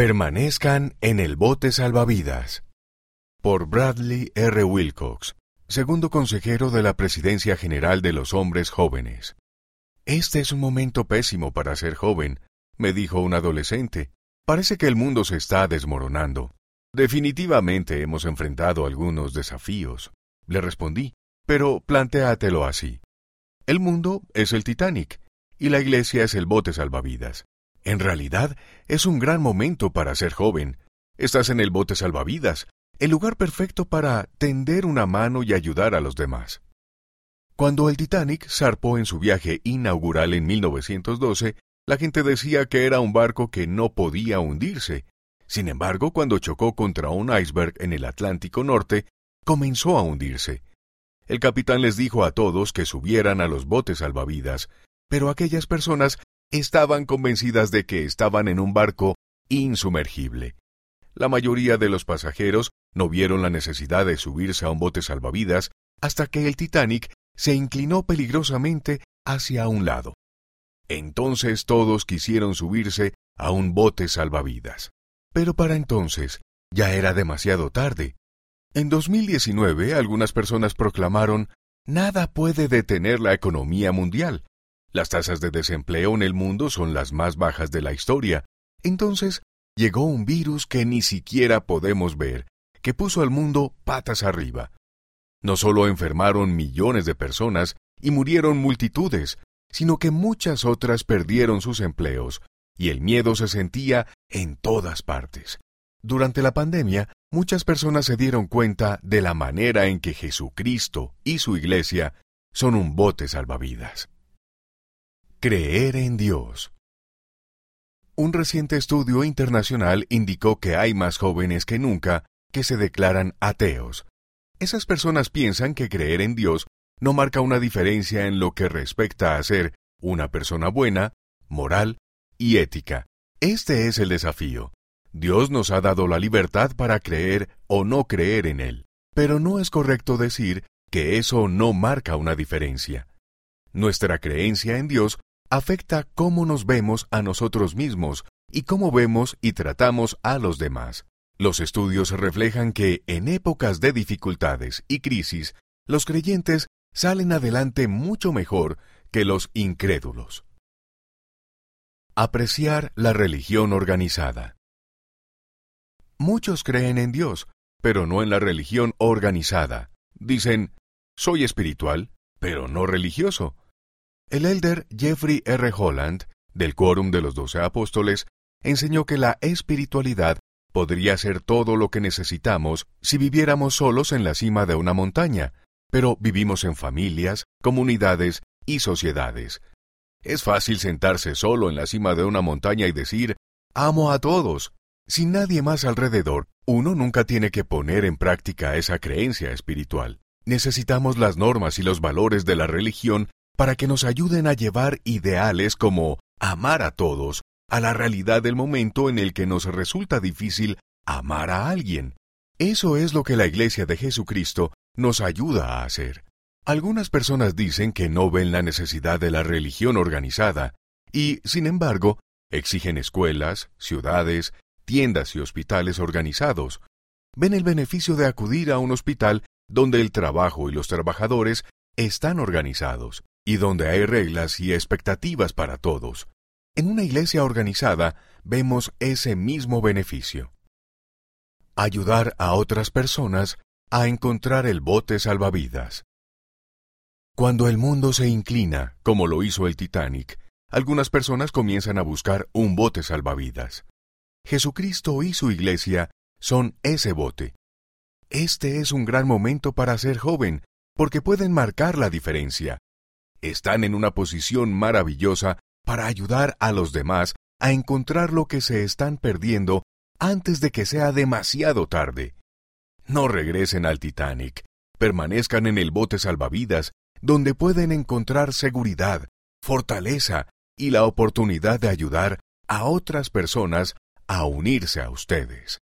Permanezcan en el bote salvavidas. Por Bradley R. Wilcox, segundo consejero de la Presidencia General de los Hombres Jóvenes. Este es un momento pésimo para ser joven, me dijo un adolescente. Parece que el mundo se está desmoronando. Definitivamente hemos enfrentado algunos desafíos. Le respondí, pero plantéatelo así. El mundo es el Titanic y la iglesia es el bote salvavidas. En realidad, es un gran momento para ser joven. Estás en el bote salvavidas, el lugar perfecto para tender una mano y ayudar a los demás. Cuando el Titanic zarpó en su viaje inaugural en 1912, la gente decía que era un barco que no podía hundirse. Sin embargo, cuando chocó contra un iceberg en el Atlántico Norte, comenzó a hundirse. El capitán les dijo a todos que subieran a los botes salvavidas, pero aquellas personas estaban convencidas de que estaban en un barco insumergible. La mayoría de los pasajeros no vieron la necesidad de subirse a un bote salvavidas hasta que el Titanic se inclinó peligrosamente hacia un lado. Entonces todos quisieron subirse a un bote salvavidas. Pero para entonces ya era demasiado tarde. En 2019 algunas personas proclamaron Nada puede detener la economía mundial. Las tasas de desempleo en el mundo son las más bajas de la historia. Entonces llegó un virus que ni siquiera podemos ver, que puso al mundo patas arriba. No solo enfermaron millones de personas y murieron multitudes, sino que muchas otras perdieron sus empleos, y el miedo se sentía en todas partes. Durante la pandemia, muchas personas se dieron cuenta de la manera en que Jesucristo y su Iglesia son un bote salvavidas. Creer en Dios. Un reciente estudio internacional indicó que hay más jóvenes que nunca que se declaran ateos. Esas personas piensan que creer en Dios no marca una diferencia en lo que respecta a ser una persona buena, moral y ética. Este es el desafío. Dios nos ha dado la libertad para creer o no creer en Él, pero no es correcto decir que eso no marca una diferencia. Nuestra creencia en Dios afecta cómo nos vemos a nosotros mismos y cómo vemos y tratamos a los demás. Los estudios reflejan que en épocas de dificultades y crisis, los creyentes salen adelante mucho mejor que los incrédulos. Apreciar la religión organizada. Muchos creen en Dios, pero no en la religión organizada. Dicen, soy espiritual, pero no religioso. El elder Jeffrey R. Holland, del Quórum de los Doce Apóstoles, enseñó que la espiritualidad podría ser todo lo que necesitamos si viviéramos solos en la cima de una montaña, pero vivimos en familias, comunidades y sociedades. Es fácil sentarse solo en la cima de una montaña y decir, amo a todos. Sin nadie más alrededor, uno nunca tiene que poner en práctica esa creencia espiritual. Necesitamos las normas y los valores de la religión para que nos ayuden a llevar ideales como amar a todos a la realidad del momento en el que nos resulta difícil amar a alguien. Eso es lo que la Iglesia de Jesucristo nos ayuda a hacer. Algunas personas dicen que no ven la necesidad de la religión organizada y, sin embargo, exigen escuelas, ciudades, tiendas y hospitales organizados. Ven el beneficio de acudir a un hospital donde el trabajo y los trabajadores están organizados y donde hay reglas y expectativas para todos. En una iglesia organizada vemos ese mismo beneficio. Ayudar a otras personas a encontrar el bote salvavidas. Cuando el mundo se inclina, como lo hizo el Titanic, algunas personas comienzan a buscar un bote salvavidas. Jesucristo y su iglesia son ese bote. Este es un gran momento para ser joven, porque pueden marcar la diferencia están en una posición maravillosa para ayudar a los demás a encontrar lo que se están perdiendo antes de que sea demasiado tarde. No regresen al Titanic, permanezcan en el bote salvavidas, donde pueden encontrar seguridad, fortaleza y la oportunidad de ayudar a otras personas a unirse a ustedes.